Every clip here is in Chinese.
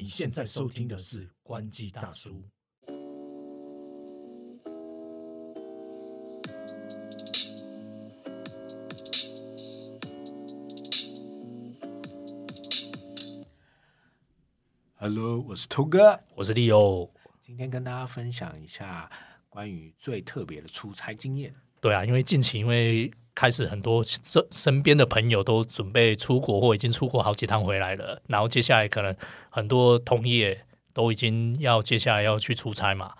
你现在收听的是关机大叔。Hello，我是头哥，我是利欧。今天跟大家分享一下关于最特别的出差经验。对啊，因为近期因为开始很多身身边的朋友都准备出国或已经出国好几趟回来了，然后接下来可能很多同业都已经要接下来要去出差嘛。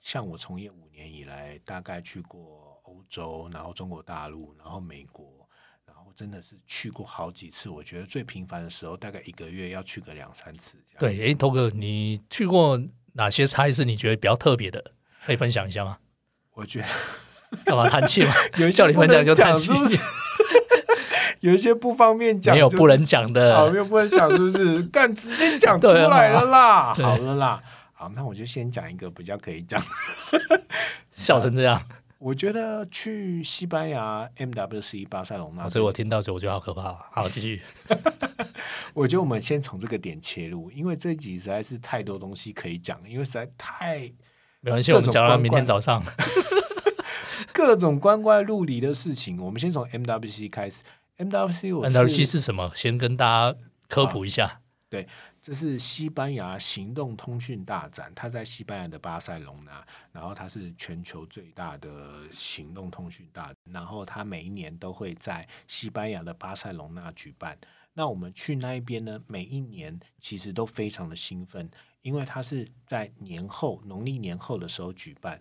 像我从业五年以来，大概去过欧洲，然后中国大陆，然后美国，然后真的是去过好几次。我觉得最频繁的时候，大概一个月要去个两三次。对，哎，头哥，你去过哪些差是你觉得比较特别的？可以分享一下吗？我觉得。干嘛叹气嘛？有一些你分享就叹气，有一些不方便讲，没有不能讲的，好，没有不能讲，是不是？干直接讲出来了啦，好了啦，好，那我就先讲一个比较可以讲，笑成这样。我觉得去西班牙 MWC 巴塞隆纳，所以我听到时候我觉得好可怕。好，继续。我觉得我们先从这个点切入，因为这集实在是太多东西可以讲，因为实在太没关系，我们讲到明天早上。各种光怪陆离的事情，我们先从 MWC 开始。MWC，MWC 是什么？先跟大家科普一下。对，这是西班牙行动通讯大展，它在西班牙的巴塞隆纳，然后它是全球最大的行动通讯大，然后它每一年都会在西班牙的巴塞隆纳举办。那我们去那一边呢？每一年其实都非常的兴奋，因为它是在年后农历年后的时候举办。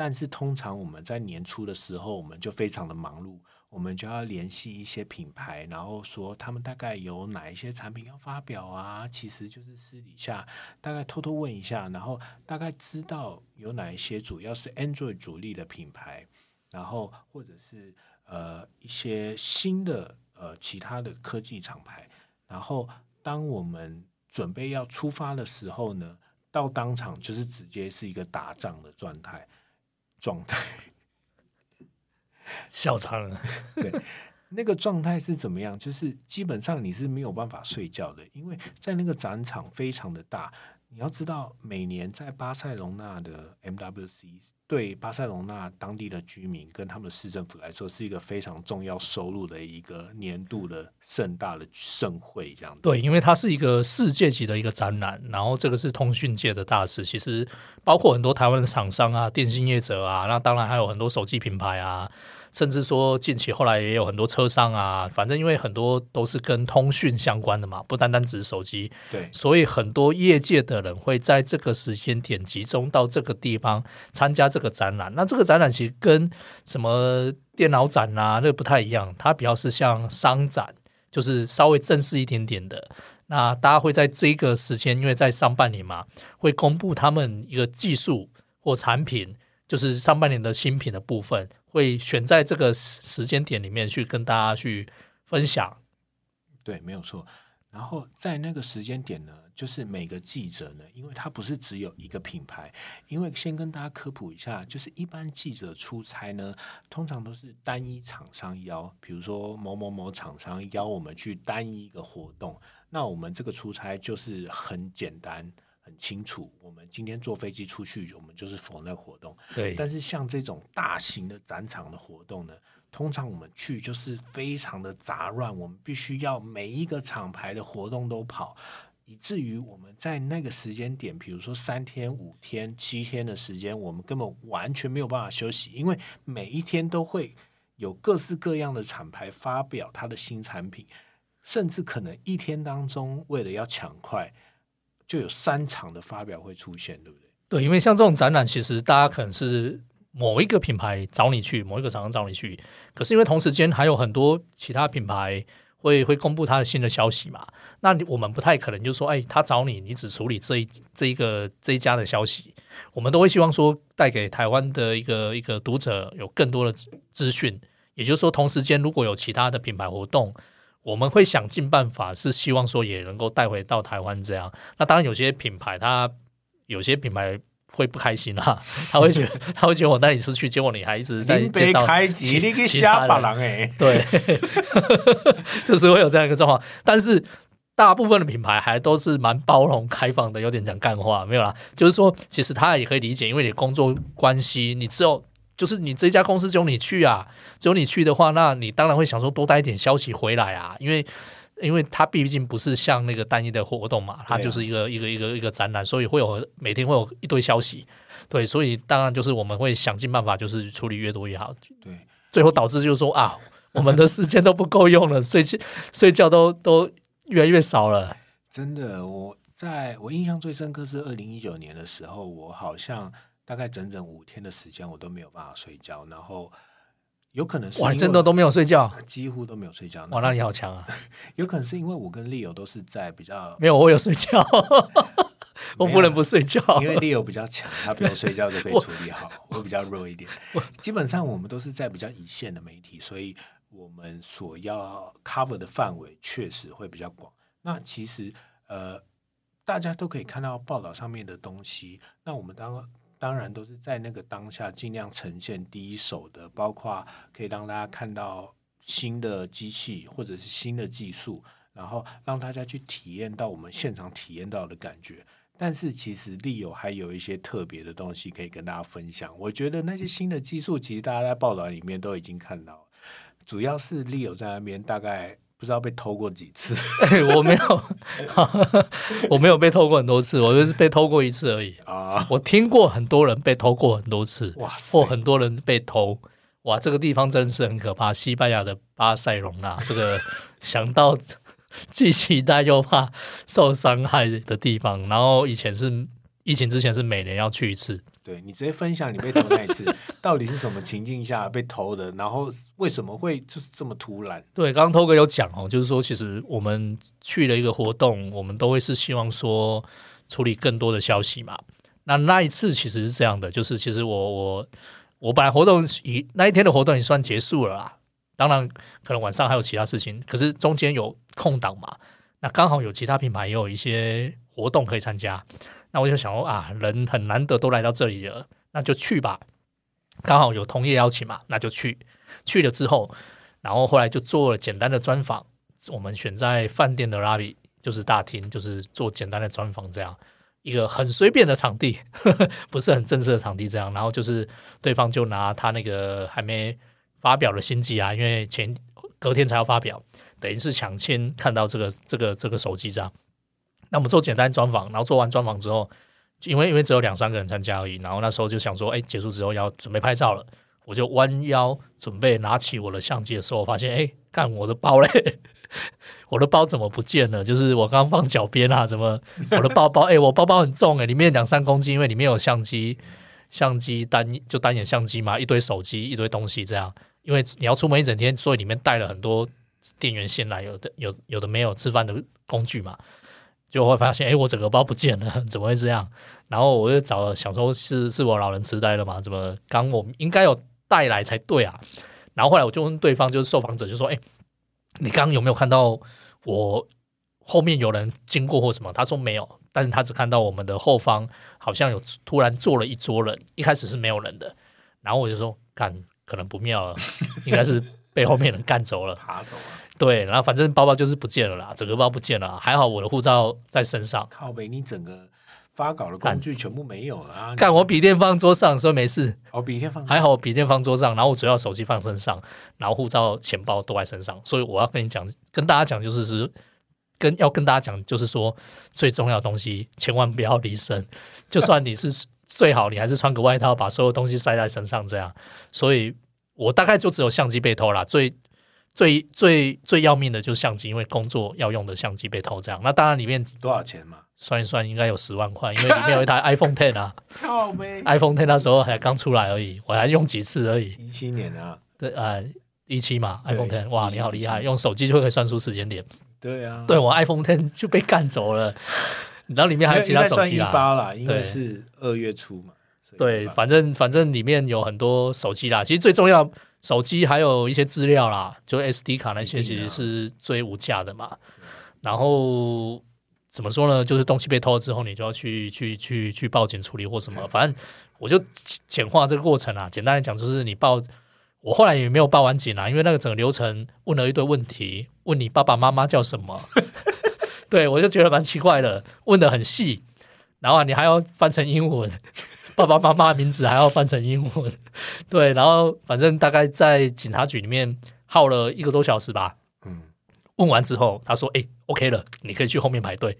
但是通常我们在年初的时候，我们就非常的忙碌，我们就要联系一些品牌，然后说他们大概有哪一些产品要发表啊，其实就是私底下大概偷偷问一下，然后大概知道有哪一些主要是 Android 主力的品牌，然后或者是呃一些新的呃其他的科技厂牌，然后当我们准备要出发的时候呢，到当场就是直接是一个打仗的状态。状态，笑场了。对，那个状态是怎么样？就是基本上你是没有办法睡觉的，因为在那个展场非常的大。你要知道，每年在巴塞隆纳的 MWC 对巴塞隆纳当地的居民跟他们市政府来说，是一个非常重要收入的一个年度的盛大的盛会，这样。对，因为它是一个世界级的一个展览，然后这个是通讯界的大事，其实包括很多台湾的厂商啊、电信业者啊，那当然还有很多手机品牌啊。甚至说，近期后来也有很多车商啊，反正因为很多都是跟通讯相关的嘛，不单单只是手机。对，所以很多业界的人会在这个时间点集中到这个地方参加这个展览。那这个展览其实跟什么电脑展啊，那不太一样，它比较是像商展，就是稍微正式一点点的。那大家会在这个时间，因为在上半年嘛，会公布他们一个技术或产品，就是上半年的新品的部分。会选在这个时间点里面去跟大家去分享，对，没有错。然后在那个时间点呢，就是每个记者呢，因为他不是只有一个品牌，因为先跟大家科普一下，就是一般记者出差呢，通常都是单一厂商邀，比如说某某某厂商邀我们去单一一个活动，那我们这个出差就是很简单。很清楚，我们今天坐飞机出去，我们就是否那活动。对，但是像这种大型的展场的活动呢，通常我们去就是非常的杂乱，我们必须要每一个厂牌的活动都跑，以至于我们在那个时间点，比如说三天、五天、七天的时间，我们根本完全没有办法休息，因为每一天都会有各式各样的厂牌发表它的新产品，甚至可能一天当中为了要抢快。就有三场的发表会出现，对不对？对，因为像这种展览，其实大家可能是某一个品牌找你去，某一个厂商找你去，可是因为同时间还有很多其他品牌会会公布他的新的消息嘛，那我们不太可能就说，哎，他找你，你只处理这一这一个这一家的消息，我们都会希望说带给台湾的一个一个读者有更多的资讯，也就是说，同时间如果有其他的品牌活动。我们会想尽办法，是希望说也能够带回到台湾这样。那当然有些品牌，他有些品牌会不开心啊，他会觉得他会觉得我带你出去，结果你还一直在介绍其其他人，对，就是会有这样一个状况。但是。大部分的品牌还都是蛮包容开放的，有点讲干话没有啦，就是说其实他也可以理解，因为你工作关系，你只有就是你这家公司只有你去啊，只有你去的话，那你当然会想说多带一点消息回来啊，因为因为它毕竟不是像那个单一的活动嘛，它就是一个一个一个一个展览，所以会有每天会有一堆消息，对，所以当然就是我们会想尽办法，就是处理越多越好，对，最后导致就是说啊，我们的时间都不够用了，睡觉睡觉都都越来越少了。真的，我在我印象最深刻是二零一九年的时候，我好像大概整整五天的时间我都没有办法睡觉，然后有可能是哇，因为真的都没有睡觉，几乎都没有睡觉，哇，那你好强啊！有可能是因为我跟丽友都是在比较，没有，我有睡觉，我不能不睡觉。因为 Leo 比较强，他不用睡觉就可以处理好，我比较弱一点。基本上我们都是在比较一线的媒体，所以我们所要 cover 的范围确实会比较广。那其实呃，大家都可以看到报道上面的东西，那我们当当然都是在那个当下尽量呈现第一手的，包括可以让大家看到新的机器或者是新的技术，然后让大家去体验到我们现场体验到的感觉。但是其实利友还有一些特别的东西可以跟大家分享。我觉得那些新的技术，其实大家在报道里面都已经看到了，主要是利友在那边大概不知道被偷过几次。我没有，我没有被偷过很多次，我就是被偷过一次而已。啊，我听过很多人被偷过很多次，哇塞或很多人被偷。哇，这个地方真的是很可怕。西班牙的巴塞隆纳，这个想到既期待又怕受伤害的地方。然后以前是疫情之前是每年要去一次，对你直接分享你被偷那一次，到底是什么情境下被偷的？然后为什么会就是这么突然？对，刚刚偷哥有讲哦，就是说，其实我们去了一个活动，我们都会是希望说处理更多的消息嘛。那那一次其实是这样的，就是其实我我我本来活动已那一天的活动也算结束了啦，当然可能晚上还有其他事情，可是中间有空档嘛，那刚好有其他品牌也有一些活动可以参加，那我就想说啊，人很难得都来到这里了，那就去吧。刚好有同业邀请嘛，那就去。去了之后，然后后来就做了简单的专访。我们选在饭店的拉比就是大厅，就是做简单的专访，这样一个很随便的场地，不是很正式的场地，这样。然后就是对方就拿他那个还没发表的新机啊，因为前隔天才要发表，等于是抢先看到这个这个这个手机这样。那我们做简单专访，然后做完专访之后，因为因为只有两三个人参加而已，然后那时候就想说，哎，结束之后要准备拍照了，我就弯腰准备拿起我的相机的时候，我发现，哎，干我的包嘞，我的包怎么不见了？就是我刚放脚边啊，怎么我的包包？哎，我包包很重哎，里面两三公斤，因为里面有相机，相机单就单眼相机嘛，一堆手机，一堆东西这样。因为你要出门一整天，所以里面带了很多电源线来，有的有有的没有吃饭的工具嘛。就会发现，哎，我整个包不见了，怎么会这样？然后我就找了，想说是是我老人痴呆了嘛？怎么刚我应该有带来才对啊？然后后来我就问对方，就是受访者，就说，哎，你刚刚有没有看到我后面有人经过或什么？他说没有，但是他只看到我们的后方好像有突然坐了一桌人，一开始是没有人的。然后我就说，干，可能不妙了，应该是被后面人干走了。爬走了，对，然后反正包包就是不见了啦，整个包不见了，还好我的护照在身上。靠北，你整个发稿的工具全部没有了啊！干我笔电放桌上，说没事，哦，笔电放还好我笔电放桌上，然后我主要手机放身上，然后护照、钱包都在身上，所以我要跟你讲，跟大家讲就是是跟要跟大家讲就是说最重要的东西千万不要离身，就算你是最好你还是穿个外套，把所有东西塞在身上这样。所以我大概就只有相机被偷了，最最最最要命的就是相机，因为工作要用的相机被偷这样。那当然里面多少钱嘛？算一算应该有十万块，因为里面有一台 iPhone Ten 啊，，iPhone Ten 那时候还刚出来而已，我还用几次而已。一七年啊，对，啊，一七嘛，iPhone Ten，哇，你好厉害，用手机就可以算出时间点。对啊，对我 iPhone Ten 就被干走了，然后里面还有其他手机一啦。八啦，因为对是二月初嘛，对，反正反正里面有很多手机啦。其实最重要，手机还有一些资料啦，就 SD 卡那些，其实是最无价的嘛。然后怎么说呢？就是东西被偷了之后，你就要去去去去报警处理或什么。反正我就简化这个过程啊。简单来讲，就是你报，我后来也没有报完警啊，因为那个整个流程问了一堆问题，问你爸爸妈妈叫什么。对我就觉得蛮奇怪的，问的很细，然后你还要翻成英文，爸爸妈妈的名字还要翻成英文，对，然后反正大概在警察局里面耗了一个多小时吧。嗯，问完之后，他说：“哎、o k 了，你可以去后面排队。”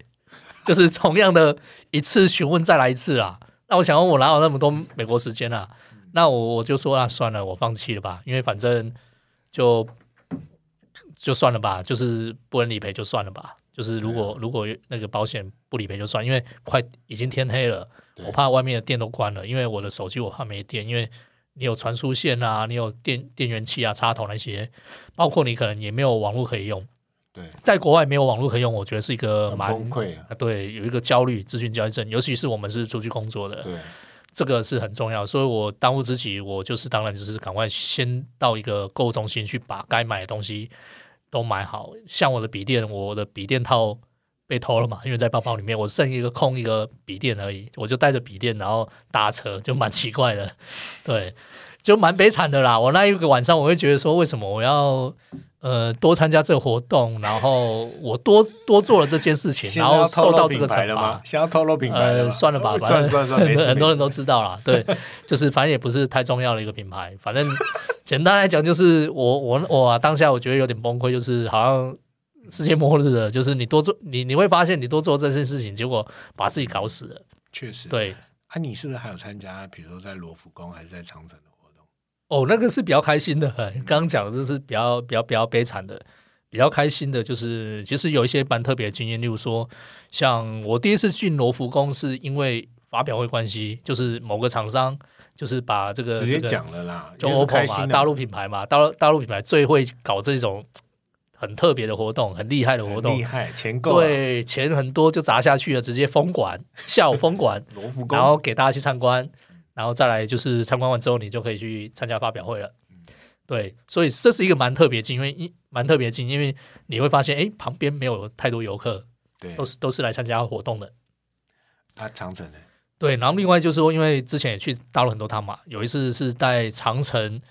就是同样的一次询问再来一次啊。那我想问，我哪有那么多美国时间啊？那我我就说啊，算了，我放弃了吧，因为反正就就算了吧，就是不能理赔就算了吧。就是如果如果那个保险不理赔就算，因为快已经天黑了，对我怕外面的电都关了，因为我的手机我怕没电，因为你有传输线啊，你有电电源器啊、插头那些，包括你可能也没有网络可以用。对，在国外没有网络可以用，我觉得是一个蛮崩溃啊。啊，对，有一个焦虑、资讯焦虑症，尤其是我们是出去工作的，对，这个是很重要。所以我当务之急，我就是当然就是赶快先到一个购物中心去把该买的东西都买好。像我的笔电，我的笔电套被偷了嘛，因为在包包里面，我剩一个空一个笔电而已，我就带着笔电然后搭车，就蛮奇怪的，对，就蛮悲惨的啦。我那一个晚上，我会觉得说，为什么我要？呃，多参加这个活动，然后我多多做了这件事情，然后受到这个惩罚了吗？。现在要透露品牌了呃，算了吧，反正很多人都知道啦。对，就是反正也不是太重要的一个品牌。反正简单来讲，就是我我我、啊、当下我觉得有点崩溃，就是好像世界末日了。就是你多做，你你会发现你多做这件事情，结果把自己搞死了。确实。对，啊，你是不是还有参加，比如说在罗浮宫还是在长城的活动？哦，那个是比较开心的。刚 刚讲的这是比较比较比较悲惨的。比较开心的就是，其实有一些蛮特别的经验，例如说，像我第一次进罗浮宫是因为发表会关系，就是某个厂商就是把这个直接讲了啦，就 OPPO 嘛，大陆品牌嘛，大陆大陆品牌最会搞这种很特别的活动，很厉害的活动厉，害，钱够啊，对，钱很多就砸下去了，直接封馆，下午封馆，罗浮宫，然后给大家去参观，然后再来就是参观完之后，你就可以去参加发表会了。对，所以这是一个蛮特别的经验，因蛮特别的经，因为你会发现，哎，旁边没有太多游客，对都，是都是来参加活动的。啊，长城呢？对，然后另外就是说，因为之前也去大陆很多趟嘛，有一次是在长城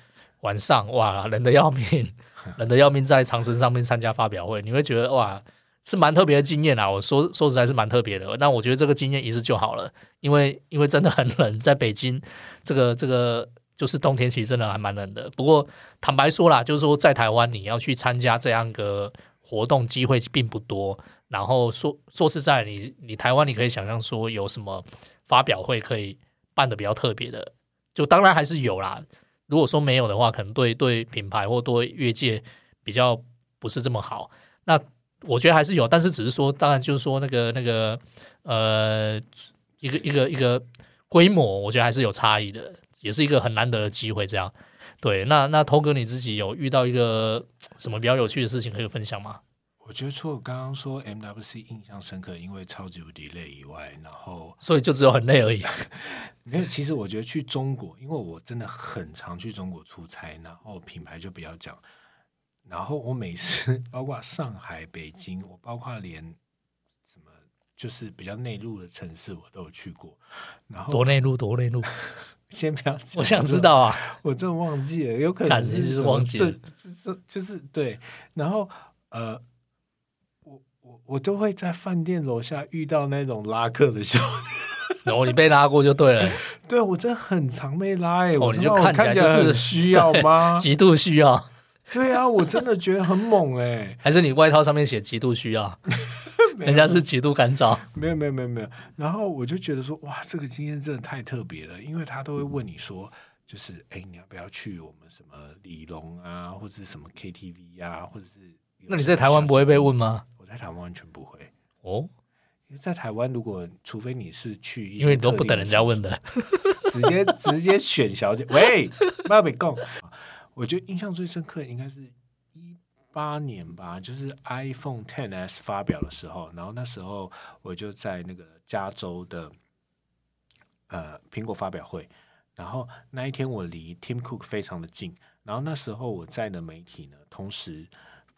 晚上，哇，冷的要命，冷的要命，在长城上面参加发表会，你会觉得哇，是蛮特别的经验啊。我说说实在是蛮特别的，那我觉得这个经验一次就好了，因为因为真的很冷，在北京这个这个就是冬天，其实真的还蛮冷的。不过坦白说啦，就是说在台湾你要去参加这样一个活动机会并不多。然后说说实在，你你台湾你可以想象说有什么发表会可以办的比较特别的，就当然还是有啦。如果说没有的话，可能对对品牌或对业界比较不是这么好。那我觉得还是有，但是只是说，当然就是说那个那个呃，一个一个一个规模，我觉得还是有差异的，也是一个很难得的机会。这样对，那那头哥你自己有遇到一个什么比较有趣的事情可以分享吗？我觉得除了刚刚说 MWC 印象深刻，因为超级无敌累以外，然后所以就只有很累而已。没有。其实我觉得去中国，因为我真的很常去中国出差，然后品牌就不要讲。然后我每次包括上海、北京，我包括连什么就是比较内陆的城市，我都有去过。然后多内陆，多内陆，先不要讲，我想知道啊。我真的忘记了，有可能什么忘记了这这这就是对，然后呃，我都会在饭店楼下遇到那种拉客的小，然后你被拉过就对了，对我真的很常被拉哎、你就看起来看起来就是很需要 吗？极度需要，对啊，我真的觉得很猛哎、还是你外套上面写极度需要？人家是极度干燥。没有没有没有没有，然后我就觉得说哇，这个经验真的太特别了，因为他都会问你说。就是哎，你要不要去我们什么李龙啊，或者是什么 KTV 啊，或者是那你在台湾不会被问吗？我在台湾完全不会，哦，因为在台湾，如果除非你是去因为你都不等人家问的。直接 直接选小姐，喂，不要被供。我觉得印象最深刻应该是一八年吧，就是 iPhone Ten S 发表的时候，然后那时候我就在那个加州的呃苹果发表会，然后那一天我离 Tim Cook 非常的近，然后那时候我在的媒体呢，同时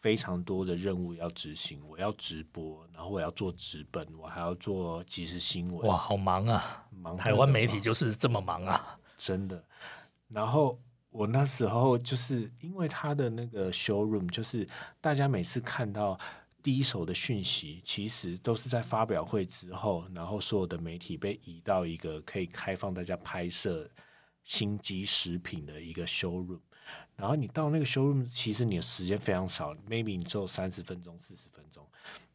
非常多的任务要执行，我要直播，然后我要做直本，我还要做即时新闻，哇，好忙啊！忙台湾媒体就。就是这么忙啊。真的。然后我那时候就是因为他的那个 showroom，就是大家每次看到第一手的讯息，其实都是在发表会之后，然后所有的媒体被移到一个可以开放大家拍摄新机食品的一个 showroom。然后你到那个 showroom，其实你的时间非常少，maybe 你只有三十分钟、四十分钟。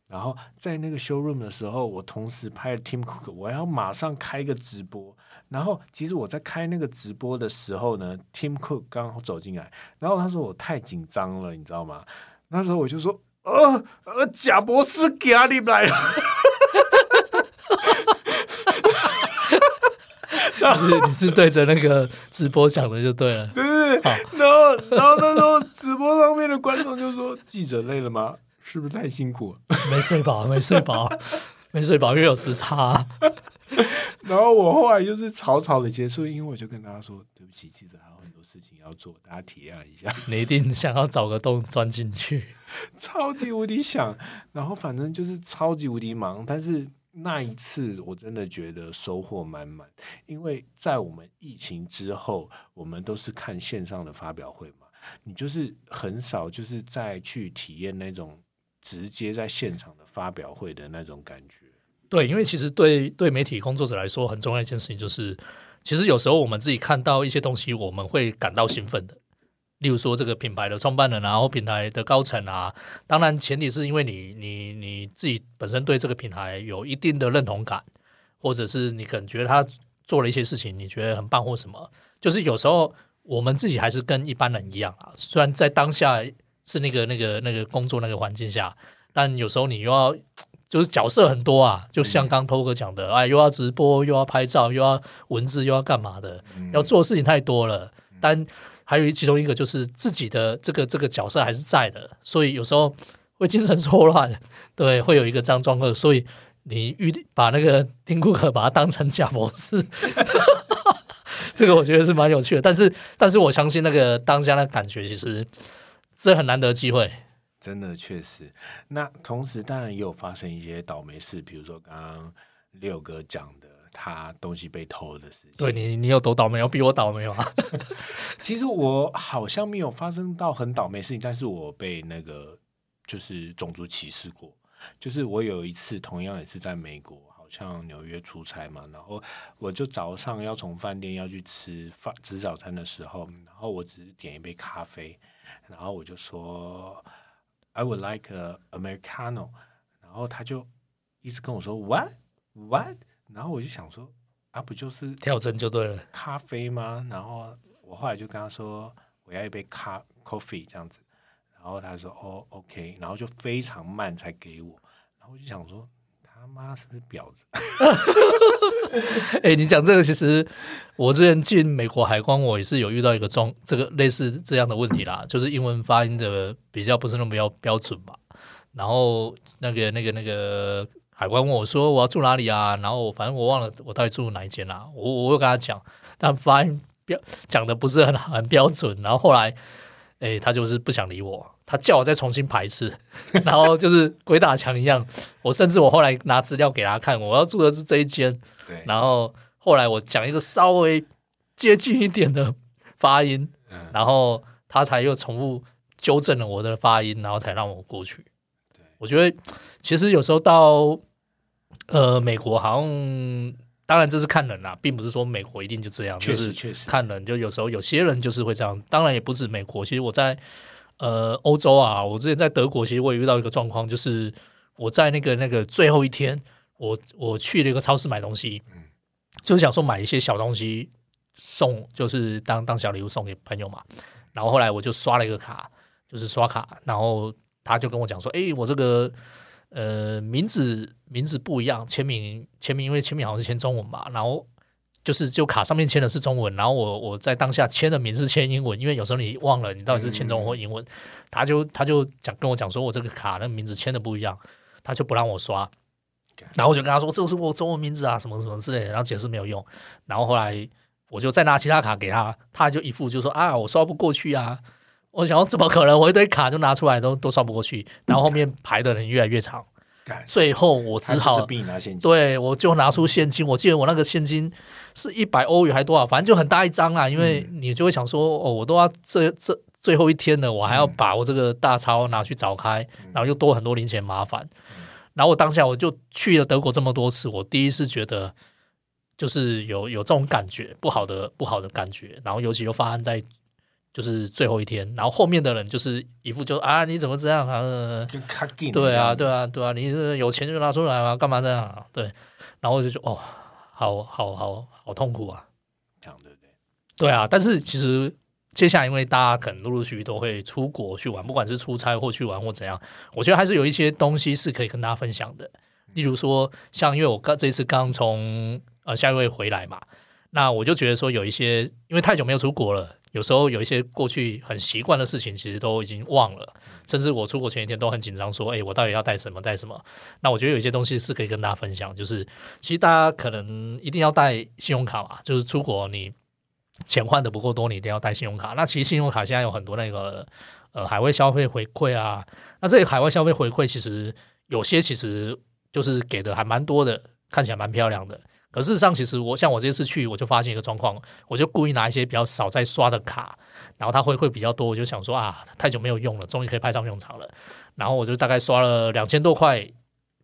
然后在那个 showroom 的时候，我同时拍了 Tim Cook，我要马上开个直播。然后其实我在开那个直播的时候呢，Tim Cook 刚好走进来，然后他说我太紧张了，你知道吗？那时候我就说。呃呃，贾博士给阿里来了，你你是对着那个直播讲的就对了，对然后然后那时候直播上面的观众就说：“记者累了吗？是不是太辛苦？没睡饱，没睡饱，没睡饱，因为有时差。”然后我后来就是草草的结束，因为我就跟大家说：“对不起，记者还有很多事情要做，大家体谅一下。”你一定想要找个洞钻进去。超级无敌想，然后反正就是超级无敌忙，但是那一次我真的觉得收获满满，因为在我们疫情之后，我们都是看线上的发表会嘛，你就是很少就是再去体验那种直接在现场的发表会的那种感觉。对，因为其实对对媒体工作者来说，很重要一件事情就是，其实有时候我们自己看到一些东西，我们会感到兴奋的。例如说，这个品牌的创办人啊，或品牌的高层啊，当然前提是因为你你你自己本身对这个品牌有一定的认同感，或者是你感觉他做了一些事情，你觉得很棒或什么。就是有时候我们自己还是跟一般人一样啊，虽然在当下是那个那个那个工作那个环境下，但有时候你又要就是角色很多啊，就像刚涛哥讲的，哎，又要直播，又要拍照，又要文字，又要干嘛的，要做的事情太多了，但。还有其中一个就是自己的这个这个角色还是在的，所以有时候会精神错乱，对，会有一个这样状况。所以你遇把那个丁库克把他当成假博士，这个我觉得是蛮有趣的。但是，但是我相信那个当下的感觉，其实这很难得机会，真的确实。那同时当然也有发生一些倒霉事，比如说刚刚六哥讲的。他东西被偷的事情，对你，你有多倒霉？有比我倒霉吗？其实我好像没有发生到很倒霉事情，但是我被那个就是种族歧视过。就是我有一次同样也是在美国，好像纽约出差嘛，然后我就早上要从饭店要去吃饭吃早餐的时候，然后我只是点一杯咖啡，然后我就说 I would like a Americano，然后他就一直跟我说 What What。然后我就想说，啊，不就是跳针就对了，咖啡吗？然后我后来就跟他说，我要一杯咖 coffee 这样子。然后他说，哦，OK。然后就非常慢才给我。然后我就想说，他妈是不是婊子？哎，你讲这个，其实我之前进美国海关，我也是有遇到一个状，这个类似这样的问题啦，就是英文发音的比较不是那么标标准吧。然后那个那个那个。海关问我说：“我要住哪里啊？”然后反正我忘了我到底住哪一间啦。我我又跟他讲，但发音标讲的不是很很标准。然后后来，哎，他就是不想理我，他叫我再重新排一次，然后就是鬼打墙一样。我甚至我后来拿资料给他看，我要住的是这一间。对。然后后来我讲一个稍微接近一点的发音，然后他才又重复纠正了我的发音，然后才让我过去。对，我觉得其实有时候到。呃，美国好像当然这是看人啦，并不是说美国一定就这样，就是看人。就有时候有些人就是会这样，当然也不止美国。其实我在呃欧洲啊，我之前在德国，其实我也遇到一个状况，就是我在那个那个最后一天，我我去了一个超市买东西，就是想说买一些小东西送，就是当当小礼物送给朋友嘛。然后后来我就刷了一个卡，就是刷卡，然后他就跟我讲说：“哎，我这个。”呃，名字名字不一样，签名签名，因为签名好像是签中文嘛，然后就是就卡上面签的是中文，然后我我在当下签的名字签英文，因为有时候你忘了你到底是签中文或英文，他就他就讲跟我讲说我这个卡那名字签的不一样，他就不让我刷，然后我就跟他说这个是我中文名字啊，什么什么之类的，然后解释没有用，然后后来我就再拿其他卡给他，他就一副就说啊我刷不过去啊。我想，怎么可能？我一堆卡就拿出来，都都刷不过去。然后后面排的人越来越长，最后我只好对，我就拿出现金。我记得我那个现金是一百欧元还多少，反正就很大一张啊。因为你就会想说，哦，我都要这这最后一天了，我还要把我这个大钞拿去找开，然后又多很多零钱麻烦。然后我当下我就去了德国这么多次，我第一次觉得就是有有这种感觉，不好的不好的感觉。然后尤其又发生在就是最后一天，然后后面的人就是一副就啊你怎么这样啊？就卡紧。对啊，对啊，对啊，你是有钱就拿出来嘛，干嘛这样啊？对，然后我就说哦，好好好好痛苦啊，这样对不对？对啊，但是其实接下来因为大家可能陆陆续续都会出国去玩，不管是出差或去玩或怎样，我觉得还是有一些东西是可以跟大家分享的。例如说，像因为我刚这次刚从呃下一位回来嘛，那我就觉得说有一些因为太久没有出国了。有时候有一些过去很习惯的事情，其实都已经忘了。甚至我出国前一天都很紧张，说：“哎，我到底要带什么？带什么？”那我觉得有一些东西是可以跟大家分享，就是其实大家可能一定要带信用卡嘛。就是出国你钱换的不够多，你一定要带信用卡。那其实信用卡现在有很多那个呃海外消费回馈啊。那这个海外消费回馈其实有些其实就是给的还蛮多的，看起来蛮漂亮的。可事实上，其实我像我这次去，我就发现一个状况，我就故意拿一些比较少在刷的卡，然后它会会比较多，我就想说啊，太久没有用了，终于可以派上用场了。然后我就大概刷了两千多块，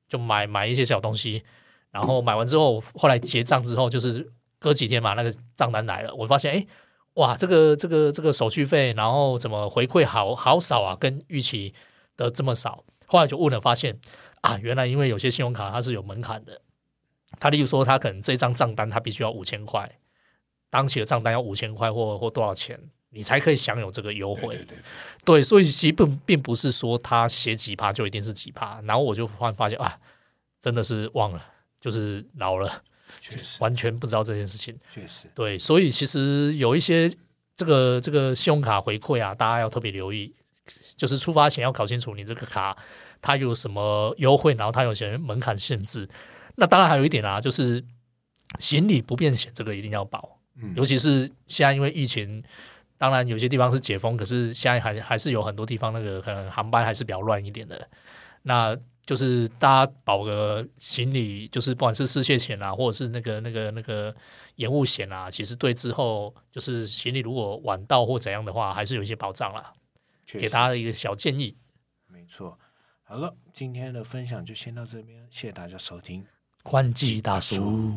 就买买一些小东西。然后买完之后，后来结账之后，就是隔几天嘛，那个账单来了，我发现哎，哇，这个这个这个手续费，然后怎么回馈好好少啊，跟预期的这么少。后来就问了，发现啊，原来因为有些信用卡它是有门槛的。他例如说，他可能这张账单他必须要五千块，当期的账单要五千块或或多少钱，你才可以享有这个优惠。对，所以其实并并不是说他写几趴就一定是几趴。然后我就忽然发现啊，真的是忘了，就是老了，确实完全不知道这件事情。确实，对，所以其实有一些这个这个信用卡回馈啊，大家要特别留意，就是出发前要搞清楚你这个卡它有什么优惠，然后它有些门槛限制。那当然还有一点啊，就是行李不便险这个一定要保，尤其是现在因为疫情，当然有些地方是解封，可是现在还还是有很多地方那个可能航班还是比较乱一点的。那就是大家保个行李，就是不管是失窃险啊，或者是那个那个那个延误险啊，其实对之后就是行李如果晚到或怎样的话，还是有一些保障啦。给大家一个小建议。没错，好了，今天的分享就先到这边，谢谢大家收听。宽季大叔。